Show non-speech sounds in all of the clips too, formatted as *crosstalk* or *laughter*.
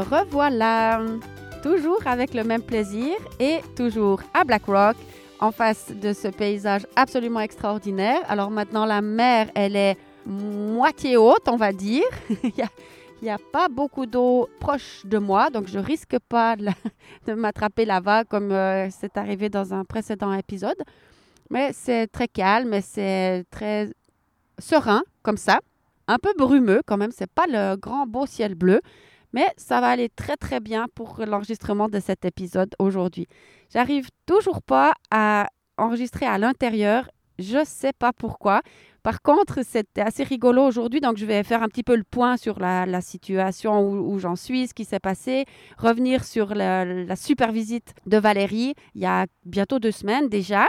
Revoilà, toujours avec le même plaisir et toujours à Black Rock, en face de ce paysage absolument extraordinaire. Alors maintenant, la mer, elle est moitié haute, on va dire. *laughs* Il n'y a, pas beaucoup d'eau proche de moi, donc je risque pas de, *laughs* de m'attraper la vague comme euh, c'est arrivé dans un précédent épisode. Mais c'est très calme et c'est très serein comme ça. Un peu brumeux quand même, c'est pas le grand beau ciel bleu. Mais ça va aller très très bien pour l'enregistrement de cet épisode aujourd'hui. J'arrive toujours pas à enregistrer à l'intérieur. Je sais pas pourquoi. Par contre, c'était assez rigolo aujourd'hui, donc je vais faire un petit peu le point sur la, situation où, où j'en suis, ce qui s'est passé, revenir sur la, la super visite de Valérie il y a bientôt deux semaines déjà.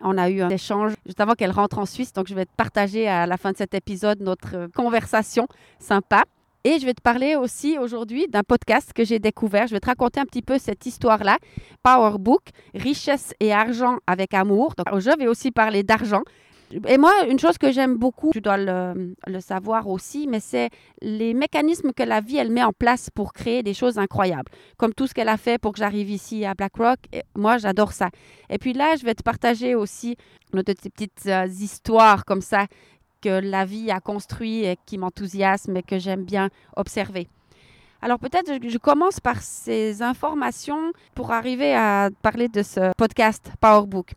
On a eu un échange juste avant qu'elle rentre en Suisse, donc je vais te partager à la fin de cet épisode notre conversation sympa. Et je vais te parler aussi aujourd'hui d'un podcast que j'ai découvert. Je vais te raconter un petit peu cette histoire-là. Power Book, Richesse et argent avec amour. Donc, je vais aussi parler d'argent. Et moi, une chose que j'aime beaucoup, tu dois le, le savoir aussi, mais c'est les mécanismes que la vie, elle met en place pour créer des choses incroyables. Comme tout ce qu'elle a fait pour que j'arrive ici à BlackRock. Et moi, j'adore ça. Et puis là, je vais te partager aussi de ces petites euh, histoires comme ça la vie a construit et qui m'enthousiasme et que j'aime bien observer. Alors peut-être je commence par ces informations pour arriver à parler de ce podcast PowerBook.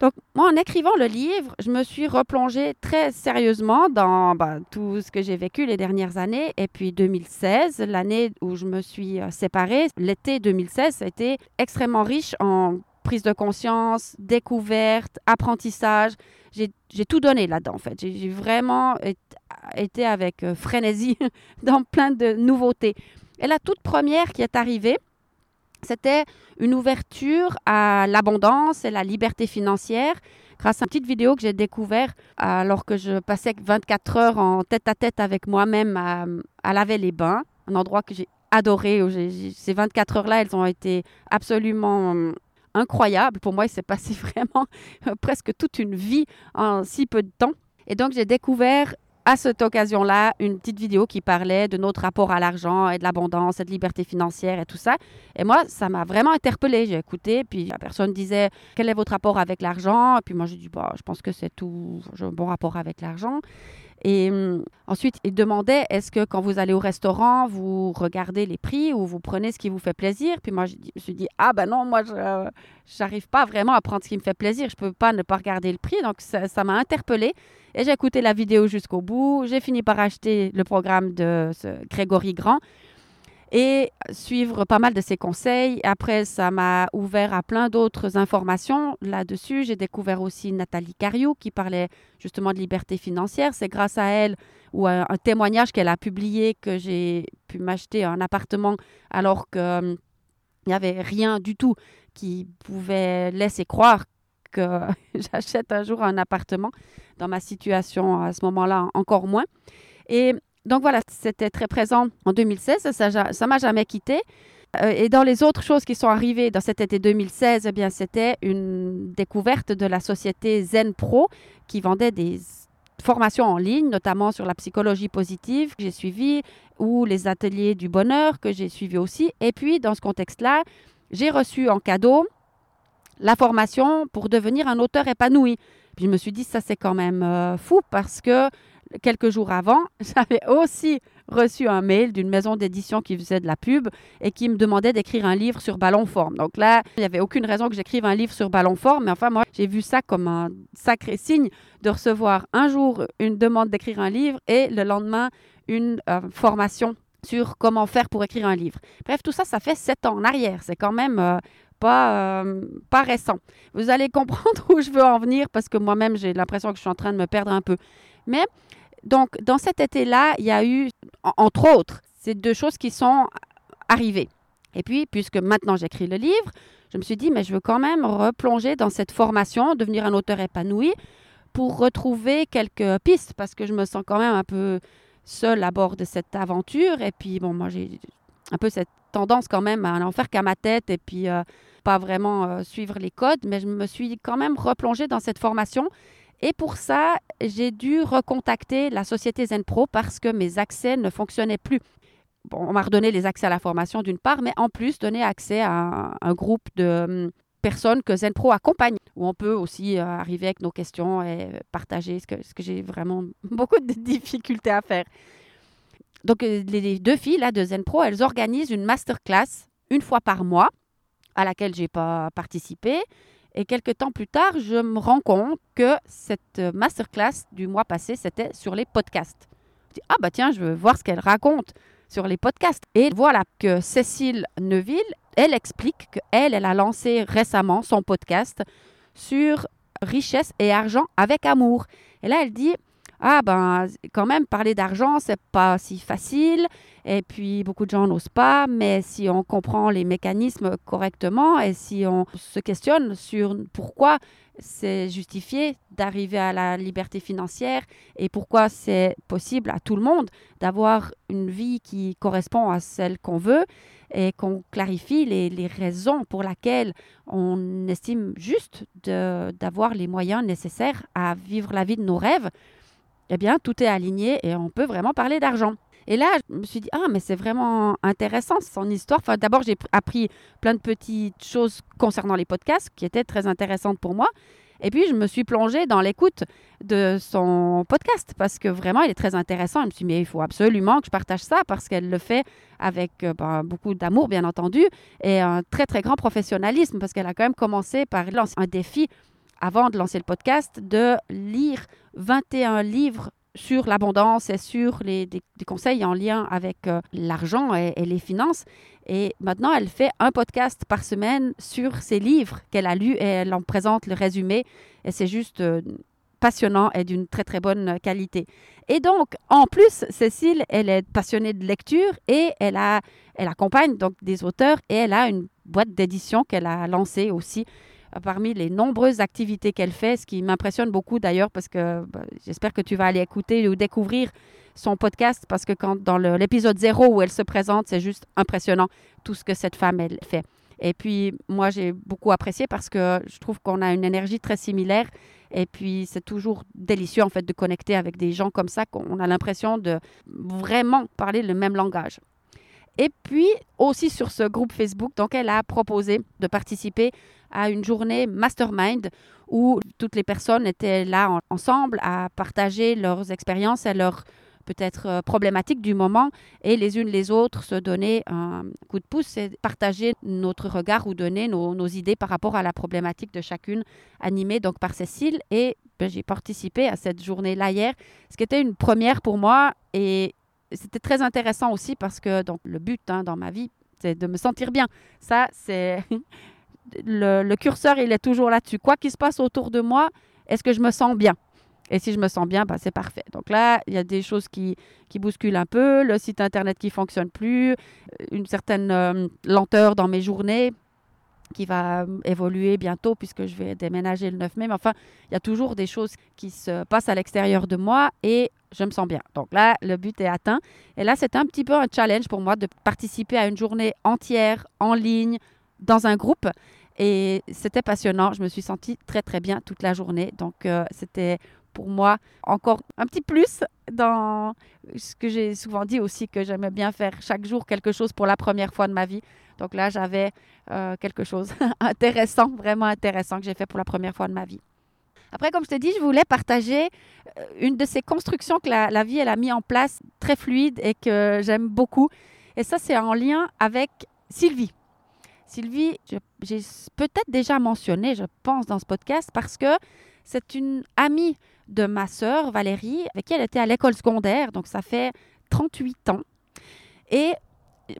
Donc moi, en écrivant le livre, je me suis replongée très sérieusement dans bah, tout ce que j'ai vécu les dernières années. Et puis 2016, l'année où je me suis séparée, l'été 2016, ça a été extrêmement riche en prise de conscience, découverte, apprentissage. J'ai tout donné là-dedans, en fait. J'ai vraiment été avec euh, frénésie *laughs* dans plein de nouveautés. Et la toute première qui est arrivée, c'était une ouverture à l'abondance et la liberté financière grâce à une petite vidéo que j'ai découverte alors que je passais 24 heures en tête à tête avec moi-même à, laver les bains, un endroit que j'ai adoré. Ces 24 heures-là, elles ont été absolument incroyable. Pour moi, il s'est passé *laughs* vraiment presque toute une vie en si peu de temps. Et donc, j'ai découvert à cette occasion-là une petite vidéo qui parlait de notre rapport à l'argent et de l'abondance et de liberté financière et tout ça. Et moi, ça m'a vraiment interpellée. J'ai écouté, puis la personne disait Quel est votre rapport avec l'argent Et puis moi, j'ai dit bah, Je pense que c'est tout, j'ai un bon rapport avec l'argent. Et hum, ensuite, il demandait est-ce que quand vous allez au restaurant, vous regardez les prix ou vous prenez ce qui vous fait plaisir? Puis moi, je me suis dit ah ben non, moi, je n'arrive pas vraiment à prendre ce qui me fait plaisir. Je ne peux pas ne pas regarder le prix. Donc, ça m'a interpellée. Et j'ai écouté la vidéo jusqu'au bout. J'ai fini par acheter le programme de ce Grégory Grand et suivre pas mal de ses conseils. Après, ça m'a ouvert à plein d'autres informations là-dessus. J'ai découvert aussi Nathalie Cariou qui parlait justement de liberté financière. C'est grâce à elle ou à un témoignage qu'elle a publié que j'ai pu m'acheter un appartement alors qu'il hum, n'y avait rien du tout qui pouvait laisser croire que *laughs* j'achète un jour un appartement. Dans ma situation à ce moment-là, encore moins. Et donc voilà, c'était très présent en 2016, ça ne m'a jamais quitté. Euh, et dans les autres choses qui sont arrivées dans cet été 2016, eh bien c'était une découverte de la société Zen Pro qui vendait des formations en ligne, notamment sur la psychologie positive que j'ai suivi, ou les ateliers du bonheur que j'ai suivi aussi. Et puis dans ce contexte-là, j'ai reçu en cadeau la formation pour devenir un auteur épanoui. Puis je me suis dit, ça c'est quand même euh, fou parce que quelques jours avant, *laughs* j'avais aussi reçu un mail d'une maison d'édition qui faisait de la pub et qui me demandait d'écrire un livre sur ballon forme. Donc là, il n'y avait aucune raison que j'écrive un livre sur ballon forme, mais enfin, moi, j'ai vu ça comme un sacré signe de recevoir un jour une demande d'écrire un livre et le lendemain une euh, formation sur comment faire pour écrire un livre. Bref, tout ça, ça fait sept ans en arrière. C'est quand même euh, pas, euh, pas récent. Vous allez comprendre *laughs* où je veux en venir parce que moi-même, j'ai l'impression que je suis en train de me perdre un peu. Mais donc, dans cet été-là, il y a eu, entre autres, ces deux choses qui sont arrivées. Et puis, puisque maintenant j'écris le livre, je me suis dit, mais je veux quand même replonger dans cette formation, devenir un auteur épanoui, pour retrouver quelques pistes, parce que je me sens quand même un peu seule à bord de cette aventure. Et puis, bon, moi, j'ai un peu cette tendance quand même à n'en faire qu'à ma tête et puis euh, pas vraiment euh, suivre les codes, mais je me suis quand même replongée dans cette formation. Et pour ça, j'ai dû recontacter la société ZenPro parce que mes accès ne fonctionnaient plus. On m'a redonné les accès à la formation d'une part, mais en plus donner accès à un, groupe de hum, personnes que ZenPro accompagne, où on peut aussi euh, arriver avec nos questions et partager ce que, ce que j'ai vraiment *laughs* beaucoup de difficultés à faire. Donc, euh, les deux filles là, de ZenPro, elles organisent une masterclass une fois par mois, à laquelle je n'ai pas participé. Et quelques temps plus tard, je me rends compte que cette masterclass du mois passé, c'était sur les podcasts. Je dis, ah bah tiens, je veux voir ce qu'elle raconte sur les podcasts. Et voilà que Cécile Neuville, elle explique qu'elle, elle a lancé récemment son podcast sur richesse et argent avec amour. Et là, elle dit, ah ben quand même parler d'argent c'est pas si facile. Et puis beaucoup de gens n'osent pas. Mais si on comprend les mécanismes correctement et si on se questionne sur pourquoi c'est justifié d'arriver à la liberté financière et pourquoi c'est possible à tout le monde d'avoir une vie qui correspond à celle qu'on veut et qu'on clarifie les, les, raisons pour lesquelles on estime juste d'avoir les moyens nécessaires à vivre la vie de nos rêves eh bien, tout est aligné et on peut vraiment parler d'argent. Et là, je me suis dit, ah, mais c'est vraiment intéressant son histoire. D'abord, j'ai appris plein de petites choses concernant les podcasts qui étaient très intéressantes pour moi. Et puis, je me suis plongée dans l'écoute de son podcast parce que vraiment, il est très intéressant. Je me suis dit, mais il faut absolument que je partage ça parce qu'elle le fait avec euh, ben, beaucoup d'amour, bien entendu, et un très, très grand professionnalisme parce qu'elle a quand même commencé par lancer un défi avant de lancer le podcast, de lire 21 livres sur l'abondance et sur les, des, conseils en lien avec euh, l'argent et, les finances. Et maintenant, elle fait un podcast par semaine sur ses livres qu'elle a lus et elle en présente le résumé. Et c'est juste euh, passionnant et d'une très très bonne qualité. Et donc, en plus, Cécile, elle est passionnée de lecture et elle, a, elle accompagne donc des auteurs et elle a une boîte d'édition qu'elle a lancée aussi parmi les nombreuses activités qu'elle fait, ce qui m'impressionne beaucoup d'ailleurs parce que bah, j'espère que tu vas aller écouter ou découvrir son podcast parce que dans l'épisode zéro où elle se présente, c'est juste impressionnant tout ce que cette femme fait. Et puis moi j'ai beaucoup apprécié parce que je trouve qu'on a une énergie très similaire et puis c'est toujours délicieux en fait de connecter avec des gens comme ça qu'on a l'impression de vraiment parler le même langage. Et puis aussi sur ce groupe Facebook, donc elle a proposé de participer à une journée mastermind où toutes les personnes étaient là ensemble à partager leurs expériences et leurs peut-être euh, problématiques du moment et les unes les autres se donner un coup de pouce et partager notre regard ou donner nos, idées par rapport à la problématique de chacune animée donc par Cécile et ben, j'ai participé à cette journée-là hier, ce qui était une première pour moi et c'était très intéressant aussi parce que le but hein, dans ma vie, c'est de me sentir bien. Ça, c'est *laughs* le, curseur, il est toujours là-dessus. Quoi qu'il se passe autour de moi, est-ce que je me sens bien? Et si je me sens bien, bah, c'est parfait. Donc là, il y a des choses qui, qui bousculent un peu, le site internet qui fonctionne plus, une certaine euh, lenteur dans mes journées qui va euh, évoluer bientôt puisque je vais déménager le 9 mai. Mais enfin, il y a toujours des choses qui se passent à l'extérieur de moi et je me sens bien. Donc là, le but est atteint. Et là, c'est un petit peu un challenge pour moi de participer à une journée entière en ligne dans un groupe. Et c'était passionnant. Je me suis sentie très, très bien toute la journée. Donc, euh, c'était pour moi encore un petit plus dans ce que j'ai souvent dit aussi, que j'aimais bien faire chaque jour quelque chose pour la première fois de ma vie. Donc là, j'avais euh, quelque chose *laughs* intéressant, vraiment intéressant que j'ai fait pour la première fois de ma vie. Après, comme je t'ai dit, je voulais partager euh, une de ces constructions que la, la vie elle a mis en place, très fluide et que j'aime beaucoup. Et ça, c'est en lien avec Sylvie. Sylvie, j'ai peut-être déjà mentionné, je pense, dans ce podcast, parce que c'est une amie de ma sœur Valérie, avec qui elle était à l'école secondaire, donc ça fait 38 ans. Et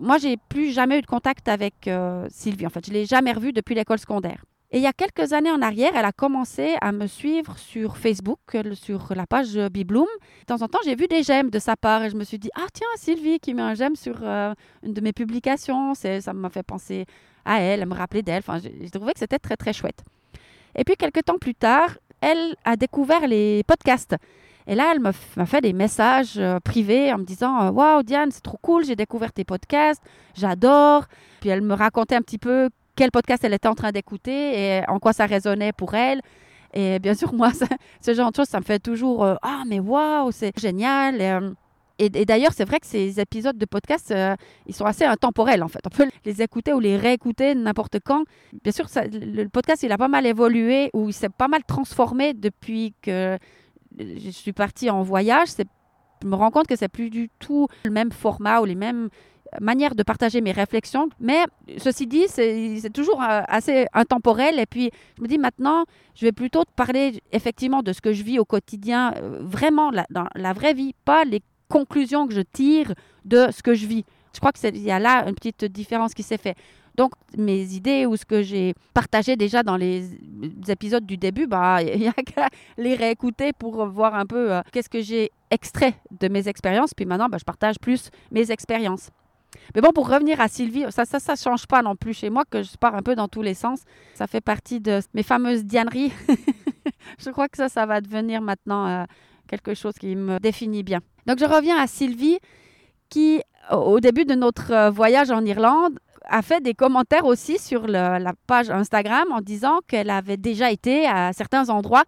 moi, j'ai plus jamais eu de contact avec euh, Sylvie. En fait, je l'ai jamais revue depuis l'école secondaire. Et il y a quelques années en arrière, elle a commencé à me suivre sur Facebook, sur la page Bibloom. De temps en temps, j'ai vu des j'aime de sa part et je me suis dit, ah tiens, Sylvie qui met un j'aime sur euh, une de mes publications, ça m'a fait penser à elle, à me rappeler d'elle. Enfin, j'ai trouvé que c'était très, très chouette. Et puis, quelques temps plus tard, elle a découvert les podcasts. Et là, elle m'a fait des messages euh, privés en me disant euh, Waouh, Diane, c'est trop cool, j'ai découvert tes podcasts, j'adore. Puis elle me racontait un petit peu quel podcast elle était en train d'écouter et en quoi ça résonnait pour elle. Et bien sûr, *laughs* moi, ce genre de choses, ça me fait toujours euh, Ah, mais waouh, c'est génial. D'ailleurs, c'est vrai que ces épisodes de podcast, ils sont assez intemporels en fait. On peut *laughs* les écouter ou les réécouter n'importe quand. Bien sûr, le podcast, il a pas mal évolué ou il s'est pas mal transformé depuis que je suis partie en voyage, je me rends compte que c'est plus du tout le même format ou les mêmes manières de partager mes réflexions. Mais ceci dit, c'est toujours euh, assez intemporel. Et puis, je me dis maintenant, je vais plutôt te parler effectivement de ce que je vis au quotidien, euh, vraiment dans la vraie vie, pas les conclusions que je tire de ce que je vis. Je crois qu'il y a là une petite différence qui s'est faite. Donc, mes idées ou ce que j'ai partagé déjà dans les épisodes du début, bah, *laughs* il n'y a qu'à les réécouter pour voir un peu euh, qu'est-ce que j'ai extrait de mes expériences. Puis maintenant, bah, je partage plus mes expériences. Mais bon, pour revenir à Sylvie, ça, ça, ça change pas non plus chez moi que je pars un peu dans tous les sens. Ça fait partie de mes fameuses dianeries. *laughs* je crois que ça, ça va devenir maintenant euh, quelque chose qui me définit bien. Donc, je reviens à Sylvie qui, au début de notre euh, voyage en Irlande, a fait des commentaires aussi sur la page Instagram en disant qu'elle avait déjà été à certains endroits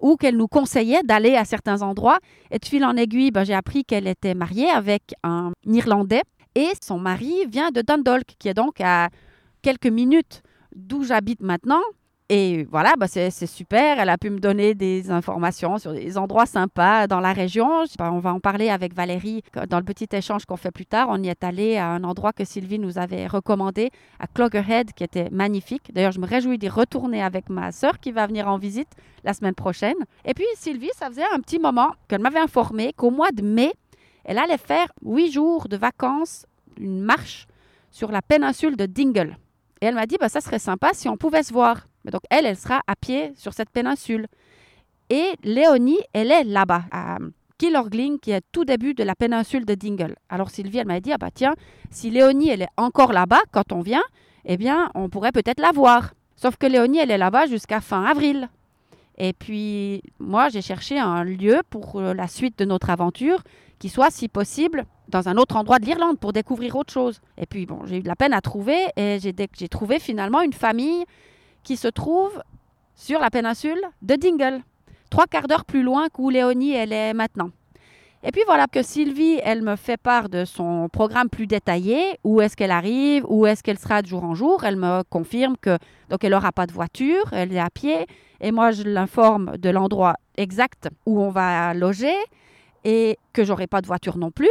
ou qu'elle nous conseillait d'aller à certains endroits. Et de fil en aiguille, ben, j'ai appris qu'elle était mariée avec un Irlandais et son mari vient de Dundalk, qui est donc à quelques minutes d'où j'habite maintenant. Et voilà, bah c'est super. Elle a pu me donner des informations sur des endroits sympas dans la région. On va en parler avec Valérie dans le petit échange qu'on fait plus tard. On y est allé à un endroit que Sylvie nous avait recommandé, à Cloggerhead, qui était magnifique. D'ailleurs, je me réjouis d'y retourner avec ma sœur qui va venir en visite la semaine prochaine. Et puis, Sylvie, ça faisait un petit moment qu'elle m'avait informé qu'au mois de mai, elle allait faire huit jours de vacances, une marche sur la péninsule de Dingle. Et elle m'a dit, bah, ça serait sympa si on pouvait se voir. Donc, elle, elle sera à pied sur cette péninsule. Et Léonie, elle est là-bas, à Killorgling, qui est tout début de la péninsule de Dingle. Alors Sylvie, elle m'a dit, ah bah tiens, si Léonie, elle est encore là-bas quand on vient, eh bien, on pourrait peut-être la voir. Sauf que Léonie, elle est là-bas jusqu'à fin avril. Et puis, moi, j'ai cherché un lieu pour euh, la suite de notre aventure qui soit, si possible, dans un autre endroit de l'Irlande pour découvrir autre chose. Et puis, bon, j'ai eu de la peine à trouver et j'ai trouvé finalement une famille qui se trouve sur la péninsule de Dingle, trois quarts d'heure plus loin qu'où Léonie elle est maintenant. Et puis voilà que Sylvie, elle me fait part de son programme plus détaillé, où est-ce qu'elle arrive, où est-ce qu'elle sera de jour en jour? Elle me confirme que donc elle n'aura pas de voiture, elle est à pied, et moi je l'informe de l'endroit exact où on va loger et que j'aurai pas de voiture non plus.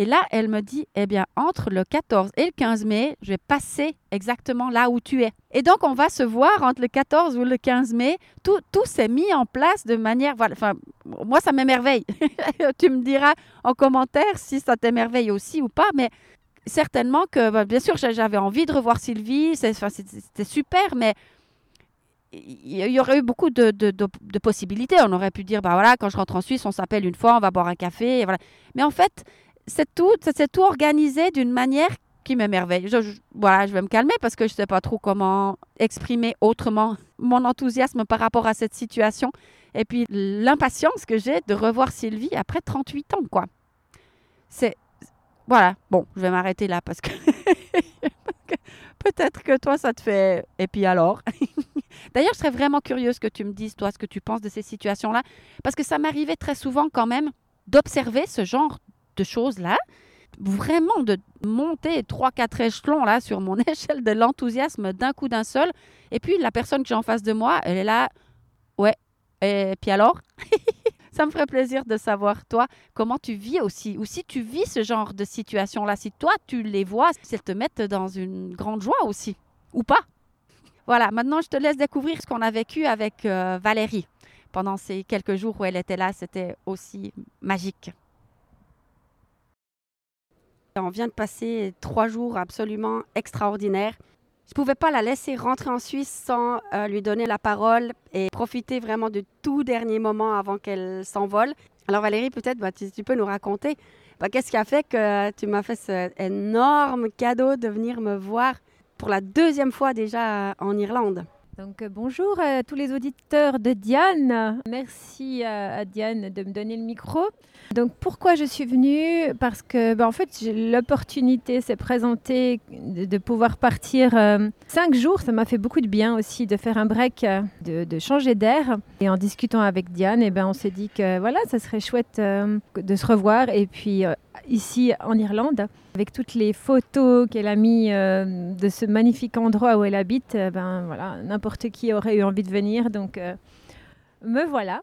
Et là, elle me dit, eh bien, entre le 14 et le 15 mai, je vais passer exactement là où tu es. Et donc, on va se voir entre le 14 ou le 15 mai. Tout, tout s'est mis en place de manière... Enfin, moi, ça m'émerveille. *laughs* tu me diras en commentaire si ça t'émerveille aussi ou pas, mais certainement que, bah, bien sûr, j'avais envie de revoir Sylvie. C'était super, mais il y aurait eu beaucoup de, possibilités. On aurait pu dire, bah voilà, quand je rentre en Suisse, on s'appelle une fois, on va boire un café. Mais en fait, c'est tout, c'est tout organisé d'une manière qui m'émerveille. Je, voilà, je vais me calmer parce que je ne sais pas trop comment exprimer autrement mon enthousiasme par rapport à cette situation. Et puis l'impatience que j'ai de revoir Sylvie après 38 ans, quoi. C'est... Voilà, bon, je vais m'arrêter là parce que... *laughs* peut-être que toi, ça te fait... Et puis alors? *laughs* D'ailleurs, je serais vraiment curieuse que tu me dises, toi, ce que tu penses de ces situations-là, parce que ça m'arrivait très souvent quand même d'observer ce genre de choses-là, vraiment de monter trois, quatre échelons là sur mon *laughs* échelle de l'enthousiasme d'un coup d'un seul. Et puis la personne que j'ai en face de moi, elle est là, ouais. Et puis alors, *laughs* ça me ferait plaisir de savoir toi comment tu vis aussi, ou si tu vis ce genre de situation là, si toi tu les vois, si elles te mettent dans une grande joie aussi, ou pas. Voilà, maintenant je te laisse découvrir ce qu'on a vécu avec euh, Valérie pendant ces quelques jours où elle était là. C'était aussi magique. On vient de passer trois jours absolument extraordinaires. Je ne pouvais pas la laisser rentrer en Suisse sans euh, lui donner la parole et profiter vraiment de tout dernier moment avant qu'elle s'envole. Alors Valérie, peut-être bah, tu, peux nous raconter bah, qu'est-ce qui a fait que tu m'as fait cet énorme cadeau de venir me voir pour la deuxième fois déjà en Irlande? Donc euh, bonjour à tous les auditeurs de Diane. Merci à, Diane de me donner le micro. Donc pourquoi je suis venue? Parce que ben, en fait l'opportunité s'est présentée de, pouvoir partir euh, cinq jours. Ça m'a fait beaucoup de bien aussi de faire un break, euh, de, changer d'air. Et en discutant avec Diane, et eh ben, on s'est dit que voilà, ça serait chouette de se revoir. Et puis ici en Irlande, avec toutes les photos qu'elle a mis euh, de ce magnifique endroit où elle habite, euh, ben voilà, n'importe qui aurait eu envie de venir. Donc euh, me voilà.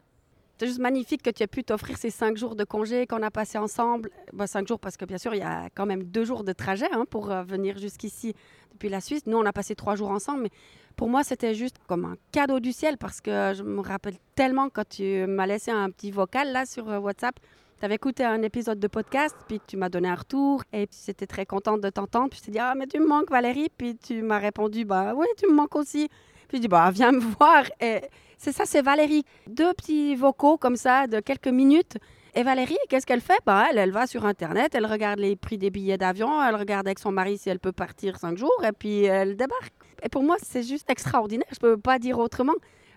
C'est juste magnifique que tu aies pu t'offrir ces cinq jours de congé qu'on a passé ensemble. Ben, cinq jours parce que bien sûr, il y a quand même deux jours de trajet hein, pour venir jusqu'ici depuis la Suisse. Nous, on a passé trois jours ensemble, mais pour moi, c'était juste comme un cadeau du ciel parce que je me rappelle tellement quand tu m'as laissé un petit vocal là sur WhatsApp tu avais écouté un épisode de podcast, puis tu m'as donné un retour, et puis j'étais très contente de t'entendre. Puis je t'ai dit, ah, mais tu me manques, Valérie. Puis tu m'as répondu, bah oui, tu me manques aussi. Puis je dis, bah viens me voir. Et c'est ça, c'est Valérie. Deux petits vocaux comme ça, de quelques minutes. Et Valérie, qu'est-ce qu'elle fait? Bah, elle, elle va sur Internet, elle regarde les prix des billets d'avion, elle regarde avec son mari si elle peut partir cinq jours, et puis elle débarque. Et pour moi, c'est juste extraordinaire, je ne peux pas dire autrement.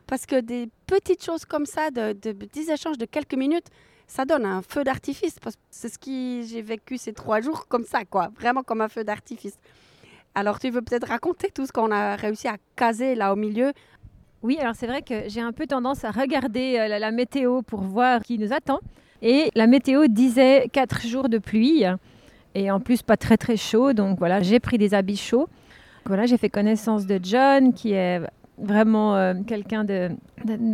Parce que des petites choses comme ça, de, de échanges de quelques minutes, ça donne un feu d'artifice. C'est ce que j'ai vécu ces trois jours comme ça, quoi. Vraiment comme un feu d'artifice. Alors, tu veux peut-être raconter tout ce qu'on a réussi à caser là au milieu? Oui, alors c'est vrai que j'ai un peu tendance à regarder euh, la, météo pour voir qui nous attend. Et la météo disait quatre jours de pluie et en plus pas très très chaud. Donc voilà, j'ai pris des habits chauds. Voilà, j'ai fait connaissance de John qui est vraiment euh, quelqu'un de,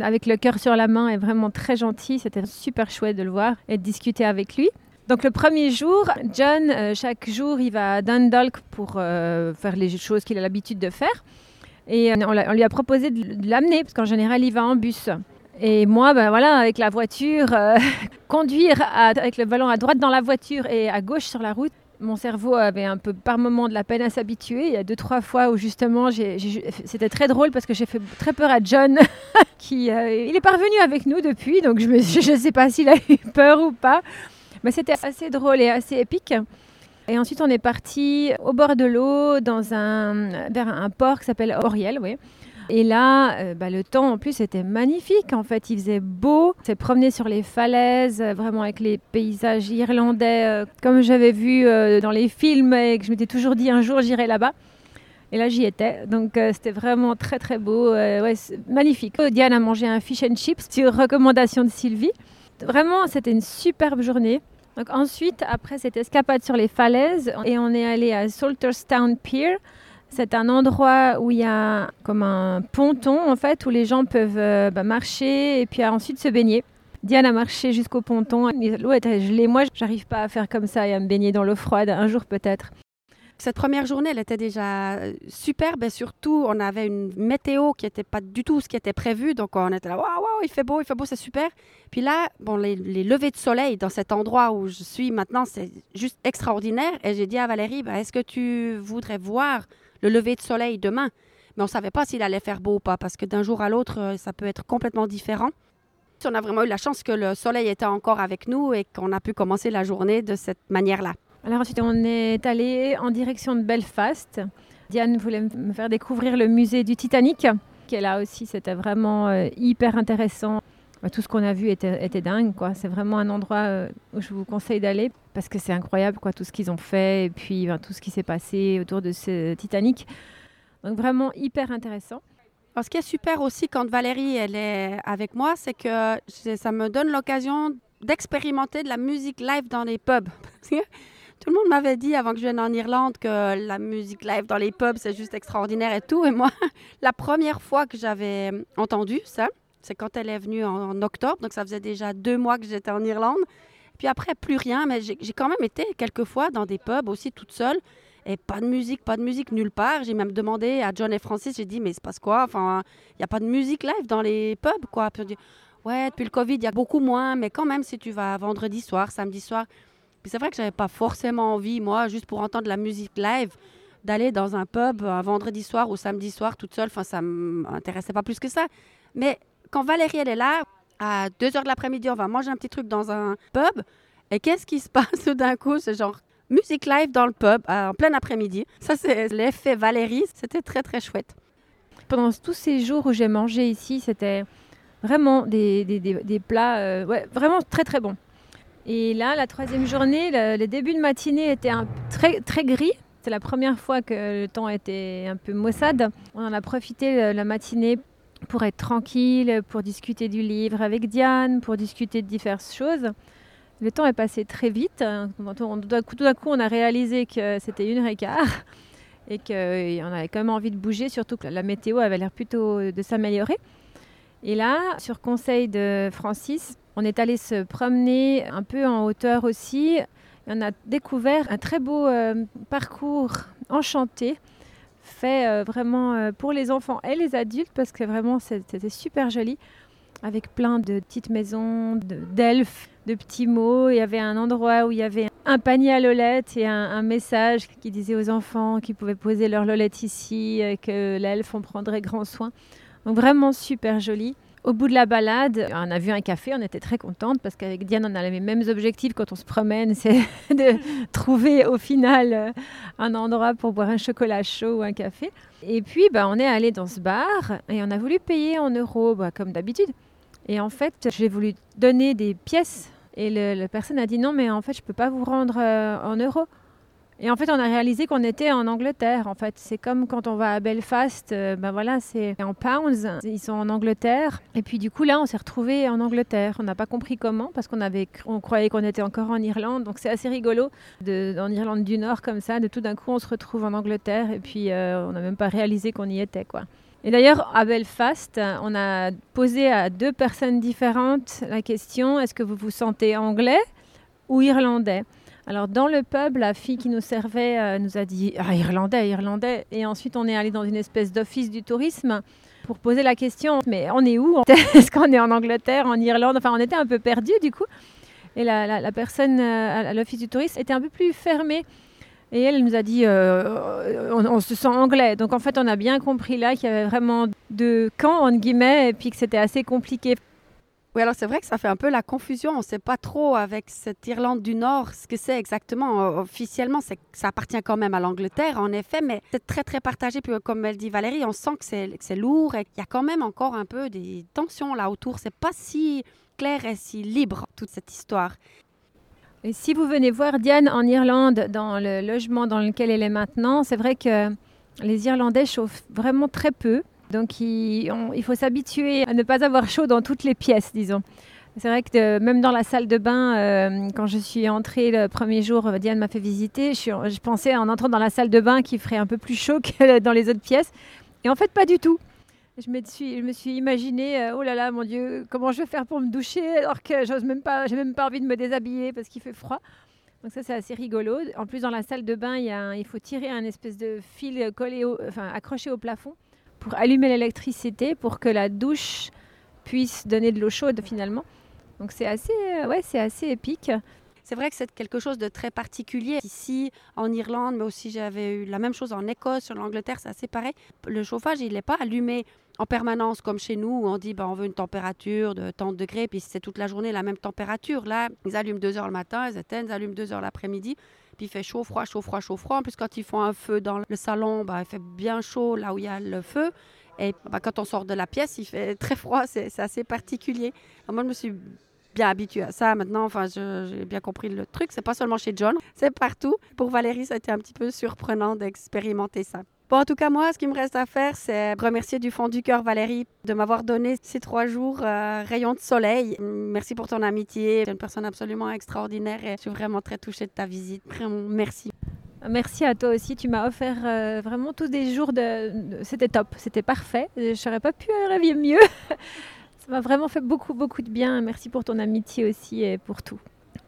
avec le cœur sur la main et vraiment très gentil. C'était super chouette de le voir et de discuter avec lui. Donc le premier jour, John, euh, chaque jour, il va à Dundalk pour euh, faire les choses qu'il a l'habitude de faire. Et on, lui a proposé de, l'amener, parce qu'en général, il va en bus. Et moi, ben voilà, avec la voiture, *laughs* conduire avec le ballon à droite dans la voiture et à gauche sur la route, mon cerveau avait un peu par moment de la peine à s'habituer. Il y a deux, trois fois où justement, c'était très drôle parce que j'ai fait très peur à John, *laughs* qui euh, il est parvenu avec nous depuis, donc je ne sais pas s'il a eu peur ou pas. Mais c'était assez drôle et assez épique. Et ensuite, on est parti au bord de l'eau, dans un, vers un port qui s'appelle Oriel, oui. Et là, euh, bah, le temps en plus était magnifique. En fait, il faisait beau. On s'est promené sur les falaises, euh, vraiment avec les paysages irlandais, euh, comme j'avais vu dans les films et que je m'étais toujours dit un jour j'irai là-bas. Et là, j'y étais. Donc, c'était vraiment très, très beau. Ouais, magnifique. Diane a mangé un fish and chips sur recommandation de Sylvie. Vraiment, c'était une superbe journée. Donc, ensuite, après cette escapade sur les falaises, et on est allé à Salterstown Pier. C'est un endroit où il y a comme un ponton en fait où les gens peuvent euh, bah, marcher et puis ensuite se baigner. Diane a marché jusqu'au ponton. L'eau était gelée. Moi, j'arrive pas à faire comme ça et à me baigner dans l'eau froide. Un jour peut-être. Cette première journée, elle était déjà euh, superbe et surtout, on avait une météo qui n'était pas du tout ce qui était prévu. Donc, on était là, waouh, il fait beau, il fait beau, c'est super. Puis là, bon, les, les, levées de soleil dans cet endroit où je suis maintenant, c'est juste extraordinaire. Et j'ai dit à Valérie, bah, est-ce que tu voudrais voir le lever de soleil demain. Mais on ne savait pas s'il allait faire beau ou pas, parce que d'un jour à l'autre, euh, ça peut être complètement différent. On a vraiment eu la chance que le soleil était encore avec nous et qu'on a pu commencer la journée de cette manière-là. Alors ensuite, on est allé en direction de Belfast. Diane voulait me faire découvrir le musée du Titanic, qui est là aussi. C'était vraiment euh, hyper intéressant. Bah, tout ce qu'on a vu était, dingue. Quoi. C'est vraiment un endroit euh, où je vous conseille d'aller parce que c'est incroyable quoi, tout ce qu'ils ont fait et puis tout ce qui s'est passé autour de ce Titanic. Donc vraiment hyper intéressant. Alors, ce qui est super aussi quand Valérie est avec moi, c'est que ça me donne l'occasion d'expérimenter de la musique live dans les pubs. *laughs* tout le monde m'avait dit avant que je vienne en Irlande que la musique live dans les pubs, c'est juste extraordinaire et tout. Et moi, *laughs* la première fois que j'avais entendu ça, c'est quand elle est venue en, octobre, donc ça faisait déjà deux mois que j'étais en Irlande. Puis après, plus rien, mais j'ai quand même été quelques fois dans des pubs aussi toute seule. Et pas de musique, pas de musique nulle part. J'ai même demandé à John et Francis, j'ai dit, mais c'est passe quoi? Enfin, il n'y a pas de musique live dans les pubs, quoi. Puis dit, ouais, depuis le Covid, il y a beaucoup moins, mais quand même, si tu vas vendredi soir, samedi soir. Puis c'est vrai que j'avais pas forcément envie, moi, juste pour entendre la musique live, d'aller dans un pub un vendredi soir ou samedi soir toute seule. Enfin, ça m'intéressait pas plus que ça. Mais quand Valérie, elle est là, à 2 h de l'après-midi, on va manger un petit truc dans un pub. Et qu'est-ce qui se *laughs* passe d'un coup? C'est genre musique live dans le pub en plein après-midi. Ça, c'est l'effet Valérie. C'était très, très chouette. Pendant tous ces jours où j'ai mangé ici, c'était vraiment des, des, des, plats euh, ouais, vraiment très, très bons. Et là, la troisième journée, le, début de matinée était très, très gris. C'est la première fois que le temps était un peu maussade. On en a profité la matinée pour être tranquille, pour discuter du livre avec Diane, pour discuter de diverses choses. Le temps est passé très vite. Tout d'un coup, on a réalisé que c'était une heure et quart *laughs* et qu'on avait quand même envie de bouger, surtout que la météo avait l'air plutôt de s'améliorer. Et là, sur conseil de Francis, on est allé se promener un peu en hauteur aussi. on a découvert un très beau euh, parcours enchanté fait euh, vraiment euh, pour les enfants et les adultes parce que vraiment c'était super joli avec plein de petites maisons, d'elfes, de, petits mots. Il y avait un endroit où il y avait un panier à lolettes et un, message qui disait aux enfants qu'ils pouvaient poser leur lolette ici, que l'elfe en prendrait grand soin. Donc vraiment super joli. Au bout de la balade, on a vu un café, on était très contente parce qu'avec Diane, on a les mêmes objectifs quand on se promène, *laughs* c'est de trouver au final euh, un endroit pour boire un chocolat chaud ou un café. Et puis, bah, on est allé dans ce bar et on a voulu payer en euros, bah, comme d'habitude. Et en fait, j'ai voulu donner des pièces et la personne a dit non, mais en fait, je ne peux pas vous rendre euh, en euros. Et en fait, on a réalisé qu'on était en Angleterre. En fait, c'est comme quand on va à Belfast, euh, ben voilà, c'est en pounds. Ils sont en Angleterre. Et puis du coup, là, on s'est retrouvé en Angleterre. On n'a pas compris comment parce qu'on avait, on croyait qu'on était encore en Irlande. Donc c'est assez rigolo de, en Irlande du Nord comme ça. De tout d'un coup, on se retrouve en Angleterre et puis euh, on n'a même pas réalisé qu'on y était, quoi. Et d'ailleurs, à Belfast, on a posé à deux personnes différentes la question est-ce que vous vous sentez anglais ou irlandais? Alors dans le pub, la fille qui nous servait euh, nous a dit ah, irlandais, irlandais. Et ensuite on est allé dans une espèce d'office du tourisme pour poser la question mais on est où? *laughs* Est-ce qu'on est en Angleterre, en Irlande? Enfin on était un peu perdus du coup. Et la, personne euh, à l'office du tourisme était un peu plus fermée. Et elle nous a dit, euh, on, on, se sent anglais. Donc en fait, on a bien compris là qu'il y avait vraiment deux camps, entre guillemets, et puis que c'était assez compliqué. Oui, alors c'est vrai que ça fait un peu la confusion. On ne sait pas trop avec cette Irlande du Nord ce que c'est exactement. Officiellement, ça appartient quand même à l'Angleterre, en effet, mais c'est très, très partagé. Puis comme elle dit Valérie, on sent que c'est lourd et qu'il y a quand même encore un peu des tensions là autour. C'est pas si clair et si libre, toute cette histoire. Et si vous venez voir Diane en Irlande, dans le logement dans lequel elle est maintenant, c'est vrai que les Irlandais chauffent vraiment très peu. Donc il, faut s'habituer à ne pas avoir chaud dans toutes les pièces, disons. C'est vrai que même dans la salle de bain, euh, quand je suis entrée le premier jour, Diane m'a fait visiter, je, pensais en entrant dans la salle de bain qu'il ferait un peu plus chaud *laughs* que dans les autres pièces. Et en fait, pas du tout. Je me suis, je imaginé, euh, oh là là, mon Dieu, comment je vais faire pour me doucher alors que j'ose même pas, j'ai même pas envie de me déshabiller parce qu'il fait froid. Donc ça, c'est assez rigolo. En plus, dans la salle de bain, il, faut tirer un espèce de fil collé, accroché au plafond pour allumer l'électricité pour que la douche puisse donner de l'eau chaude finalement. Donc c'est assez, euh, ouais, c'est assez épique. C'est vrai que c'est quelque chose de très particulier ici en Irlande, mais aussi j'avais eu la même chose en Écosse, en Angleterre, c'est assez pareil. Le chauffage, il n'est pas allumé en permanence comme chez nous où on dit bah, on veut une température de tant de degrés, puis c'est toute la journée la même température. Là, ils allument deux heures le matin, ils éteignent, ils allument deux heures l'après-midi. Il fait chaud, froid, chaud, froid, chaud, froid. En plus, quand ils font un feu dans le salon, bah, il fait bien chaud là où il y a le feu. Et bah, quand on sort de la pièce, il fait *laughs* très froid. C'est assez particulier. moi, je me suis bien habituée à ça maintenant. Enfin, j'ai bien compris le truc. C'est pas seulement chez John, c'est partout. Pour Valérie, ça a été un petit peu surprenant d'expérimenter ça. Bon, en tout cas, moi, ce qui me reste à faire, c'est remercier du fond du cœur Valérie de m'avoir donné ces trois jours euh, rayons de soleil. Merci pour ton amitié. Tu es une personne absolument extraordinaire et je suis vraiment très touchée de ta visite. Vraiment, merci. Merci à toi aussi. Tu m'as offert euh, vraiment tous des jours de. C'était top, c'était parfait. Je n'aurais pas pu rêver mieux. *laughs* Ça m'a vraiment fait beaucoup, beaucoup de bien. Merci pour ton amitié aussi et pour tout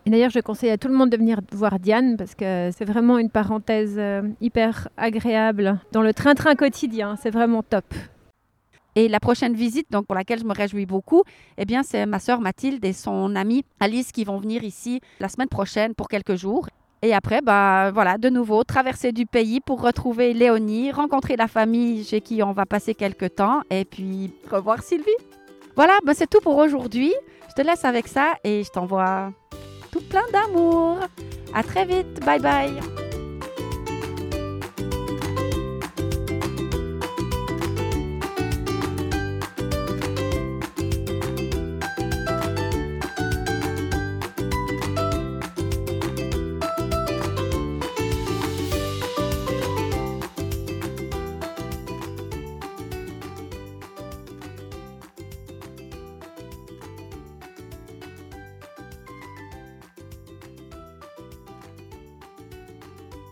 d'ailleurs, je conseille à tout le monde de venir voir Diane parce que c'est vraiment une parenthèse euh, hyper agréable dans le train-train quotidien. C'est vraiment top. Et la prochaine visite, donc pour laquelle je me réjouis beaucoup, eh bien, c'est ma sœur Mathilde et son amie Alice qui vont venir ici la semaine prochaine pour quelques jours. Et après, bah, voilà, de nouveau, traverser du pays pour retrouver Léonie, rencontrer la famille chez qui on va passer quelques temps et puis revoir Sylvie. Voilà, bah, c'est tout pour aujourd'hui. Je te laisse avec ça et je t'envoie tout plein d'amour. À très vite. Bye bye.